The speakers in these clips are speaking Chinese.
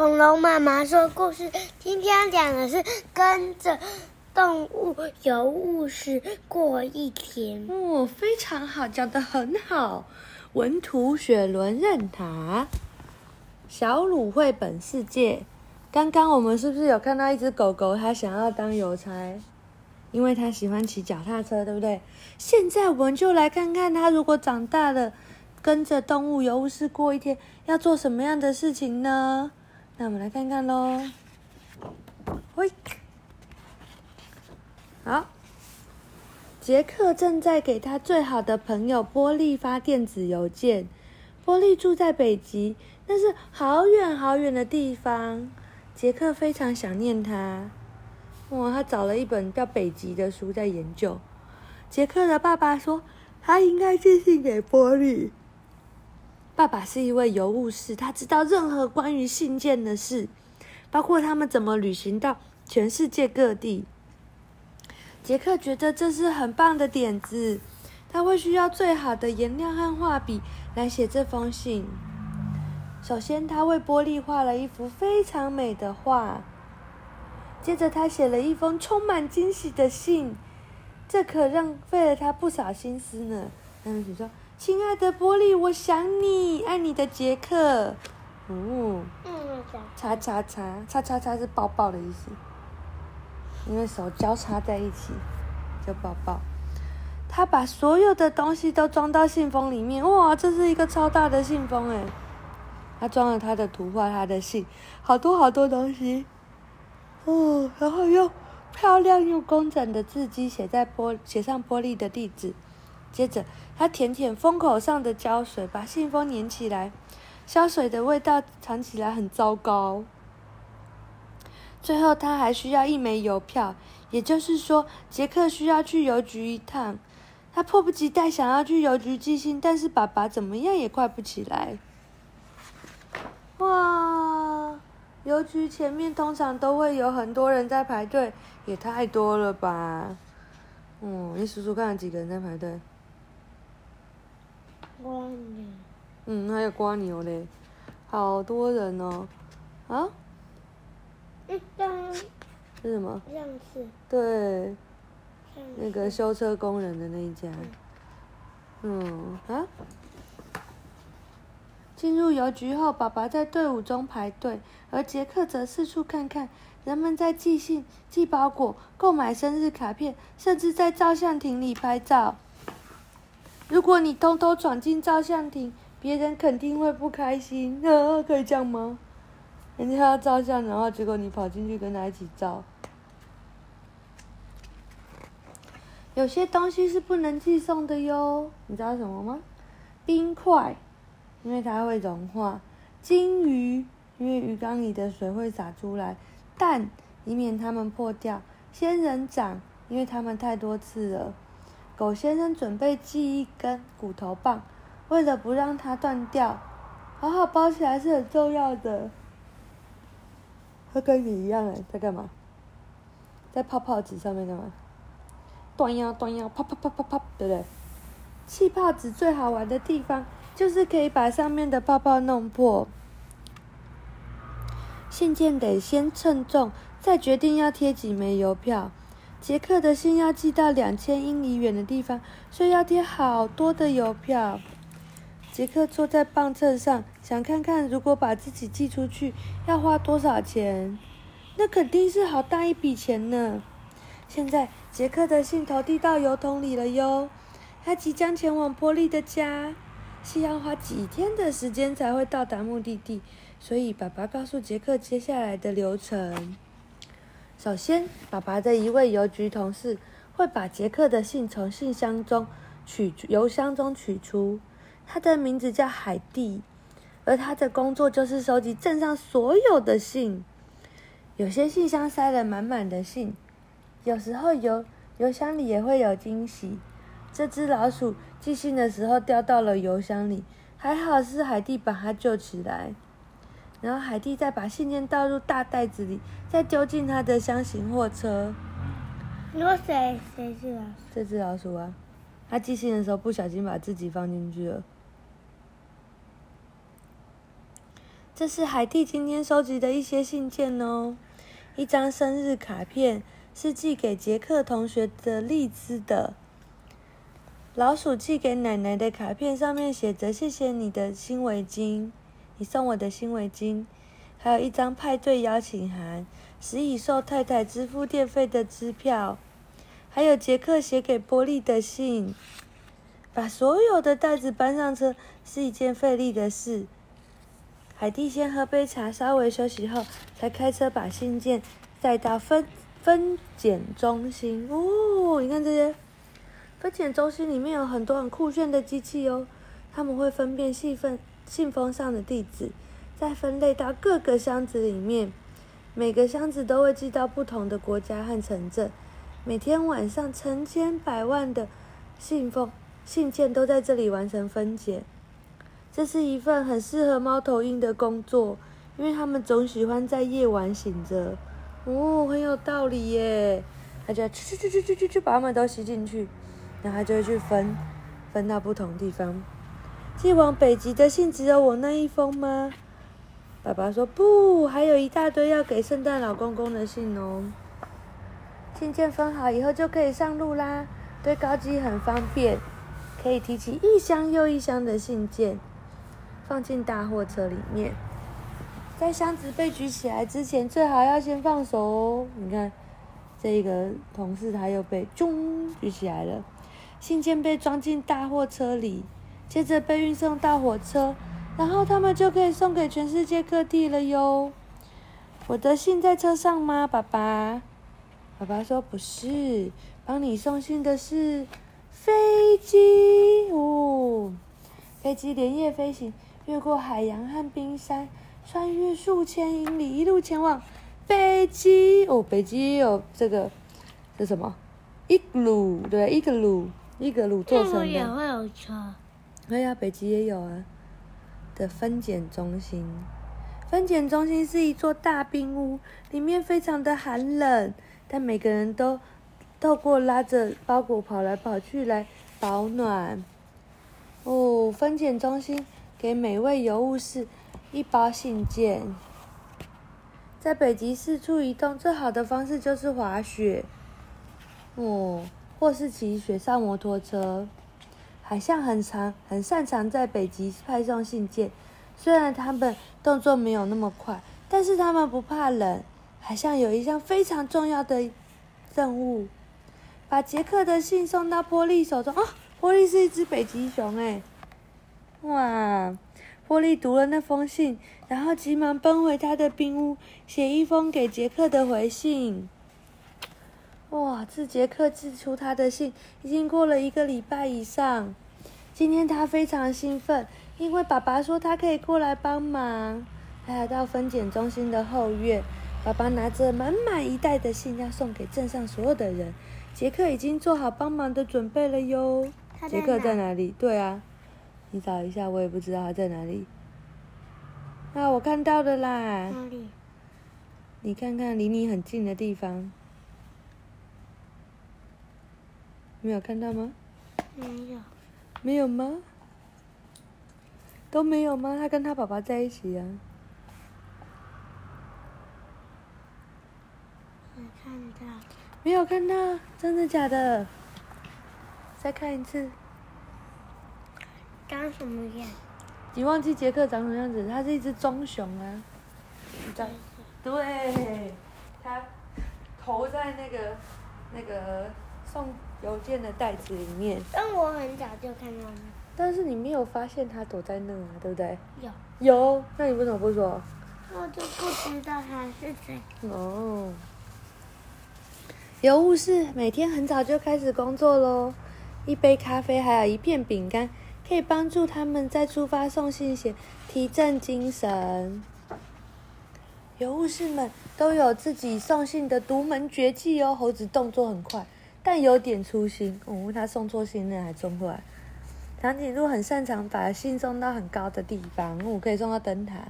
恐龙妈妈说故事，今天讲的是跟着动物游巫师过一天。哦，非常好，讲得很好。文图雪伦任塔，小鲁绘本世界。刚刚我们是不是有看到一只狗狗？它想要当邮差，因为它喜欢骑脚踏车，对不对？现在我们就来看看它如果长大了，跟着动物游巫师过一天，要做什么样的事情呢？那我们来看看喽。喂，好，杰克正在给他最好的朋友波利发电子邮件。波利住在北极，那是好远好远的地方。杰克非常想念他。哇，他找了一本叫《北极》的书在研究。杰克的爸爸说，他应该寄信给波利。爸爸是一位邮务士，他知道任何关于信件的事，包括他们怎么旅行到全世界各地。杰克觉得这是很棒的点子，他会需要最好的颜料和画笔来写这封信。首先，他为波利画了一幅非常美的画，接着他写了一封充满惊喜的信，这可浪费了他不少心思呢。他们说。亲爱的玻璃，我想你，爱你的杰克。嗯，叉叉叉叉叉叉是抱抱的意思，因为手交叉在一起就抱抱。他把所有的东西都装到信封里面，哇，这是一个超大的信封哎！他装了他的图画，他的信，好多好多东西。哦，然后用漂亮又工整的字迹写在玻写上玻璃的地址。接着，他舔舔封口上的胶水，把信封粘起来。胶水的味道尝起来很糟糕。最后，他还需要一枚邮票，也就是说，杰克需要去邮局一趟。他迫不及待想要去邮局寄信，但是爸爸怎么样也快不起来。哇！邮局前面通常都会有很多人在排队，也太多了吧？嗯，你数数看，有几个人在排队？蜗牛，嗯，还有蜗牛嘞，好多人哦，啊？嗯，当是什么？样式。对，那个修车工人的那一家。嗯，啊？进入邮局后，爸爸在队伍中排队，而杰克则四处看看，人们在寄信、寄包裹、购买生日卡片，甚至在照相亭里拍照。如果你偷偷闯进照相亭，别人肯定会不开心。啊，可以这样吗？人家要照相，然后结果你跑进去跟他一起照。有些东西是不能寄送的哟，你知道什么吗？冰块，因为它会融化；金鱼，因为鱼缸里的水会洒出来；蛋，以免它们破掉；仙人掌，因为它们太多刺了。狗先生准备寄一根骨头棒，为了不让它断掉，好好包起来是很重要的。它跟你一样哎，在干嘛？在泡泡纸上面干嘛？断呀断呀，啪啪啪啪啪，对不对？气泡纸最好玩的地方就是可以把上面的泡泡弄破。信件得先称重，再决定要贴几枚邮票。杰克的信要寄到两千英里远的地方，所以要贴好多的邮票。杰克坐在磅秤上，想看看如果把自己寄出去要花多少钱。那肯定是好大一笔钱呢。现在杰克的信投递到邮筒里了哟，他即将前往波利的家，是要花几天的时间才会到达目的地，所以爸爸告诉杰克接下来的流程。首先，爸爸的一位邮局同事会把杰克的信从信箱中取邮箱中取出。他的名字叫海蒂，而他的工作就是收集镇上所有的信。有些信箱塞了满满的信，有时候邮邮箱里也会有惊喜。这只老鼠寄信的时候掉到了邮箱里，还好是海蒂把它救起来。然后海蒂再把信件倒入大袋子里，再丢进他的箱型货车。你说谁？谁是老鼠？这只老鼠啊，他寄信的时候不小心把自己放进去了。这是海蒂今天收集的一些信件哦。一张生日卡片是寄给杰克同学的荔枝的。老鼠寄给奶奶的卡片上面写着：“谢谢你的新围巾，你送我的新围巾。”还有一张派对邀请函，食蚁兽太太支付电费的支票，还有杰克写给波利的信。把所有的袋子搬上车是一件费力的事。海蒂先喝杯茶，稍微休息后，才开车把信件带到分分拣中心。哦，你看这些分拣中心里面有很多很酷炫的机器哦，他们会分辨信封信封上的地址，再分类到各个箱子里面。每个箱子都会寄到不同的国家和城镇。每天晚上，成千百万的信封信件都在这里完成分拣。这是一份很适合猫头鹰的工作，因为他们总喜欢在夜晚醒着。哦，很有道理耶！他就去去去去去去把它们都吸进去，然后他就会去分，分到不同地方。寄往北极的信只有我那一封吗？爸爸说不，还有一大堆要给圣诞老公公的信哦。信件分好以后就可以上路啦，堆高机很方便，可以提起一箱又一箱的信件。放进大货车里面，在箱子被举起来之前，最好要先放手哦。你看，这个同事他又被咚举起来了。信件被装进大货车里，接着被运送到火车，然后他们就可以送给全世界各地了哟。我的信在车上吗，爸爸？爸爸说不是，帮你送信的是飞机哦。飞机连夜飞行。越过海洋和冰山，穿越数千英里，一路前往北极。哦，北极有这个，这什么？伊格鲁，对，伊格鲁，伊格鲁做成的。也会有车。对呀，北极也有啊。的分拣中心，分拣中心是一座大冰屋，里面非常的寒冷，但每个人都透过拉着包裹跑来跑去来保暖。哦，分拣中心。给每位邮务士一包信件。在北极四处移动，最好的方式就是滑雪，哦，或是骑雪上摩托车。海象很长，很擅长在北极派送信件。虽然他们动作没有那么快，但是他们不怕冷。海象有一项非常重要的任务，把杰克的信送到波利手中。哦，波利是一只北极熊，哎。哇！波利读了那封信，然后急忙奔回他的冰屋，写一封给杰克的回信。哇！自杰克寄出他的信，已经过了一个礼拜以上。今天他非常兴奋，因为爸爸说他可以过来帮忙。他来到分拣中心的后院，爸爸拿着满满一袋的信要送给镇上所有的人。杰克已经做好帮忙的准备了哟。杰克在哪里？对啊。你找一下，我也不知道他在哪里。啊，我看到了啦！哪里？你看看离你很近的地方，没有看到吗？没有。没有吗？都没有吗？他跟他爸爸在一起啊。没看到。没有看到，真的假的？再看一次。长什么样？你忘记杰克长什么样子？他是一只棕熊啊。对。对。他头在那个那个送邮件的袋子里面。但我很早就看到了。但是你没有发现他躲在那啊，对不对？有。有？那你为什么不说？我就不知道他是谁。哦。邮务士每天很早就开始工作喽，一杯咖啡，还有一片饼干。可以帮助他们在出发送信前提振精神。邮务士们都有自己送信的独门绝技哦。猴子动作很快，但有点粗心。我哦，他送错信了还送过来。长颈鹿很擅长把信送到很高的地方，我，可以送到灯塔。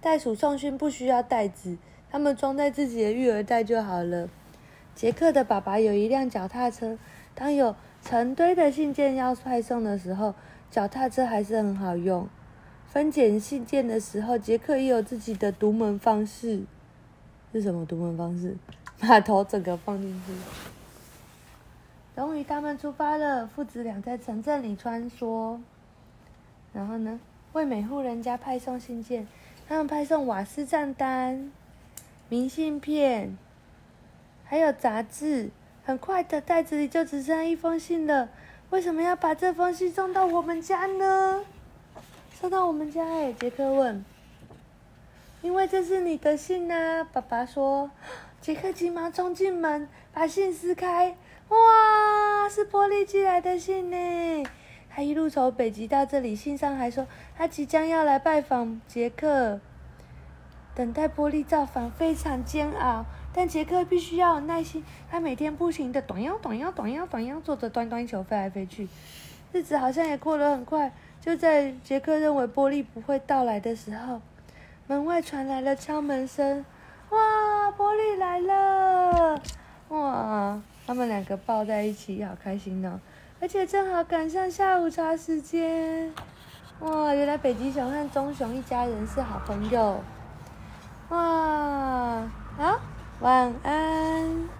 袋鼠送信不需要袋子，他们装在自己的育儿袋就好了。杰克的爸爸有一辆脚踏车，当有成堆的信件要派送的时候，脚踏车还是很好用。分拣信件的时候，杰克也有自己的独门方式。是什么独门方式？把头整个放进去。终于，他们出发了。父子俩在城镇里穿梭。然后呢，为每户人家派送信件。他们派送瓦斯账单、明信片，还有杂志。很快的，袋子里就只剩一封信了。为什么要把这封信送到我们家呢？送到我们家，哎，杰克问。因为这是你的信啊，爸爸说。杰克急忙冲进门，把信撕开。哇，是玻璃寄来的信呢！他一路从北极到这里，信上还说他即将要来拜访杰克。等待玻璃造访非常煎熬。但杰克必须要有耐心，他每天不停的短腰短腰短腰短腰，做着端端球飞来飞去，日子好像也过得很快。就在杰克认为玻璃不会到来的时候，门外传来了敲门声。哇，玻璃来了！哇，他们两个抱在一起，好开心哦！而且正好赶上下午茶时间。哇，原来北极熊和棕熊一家人是好朋友。哇，好。晚安。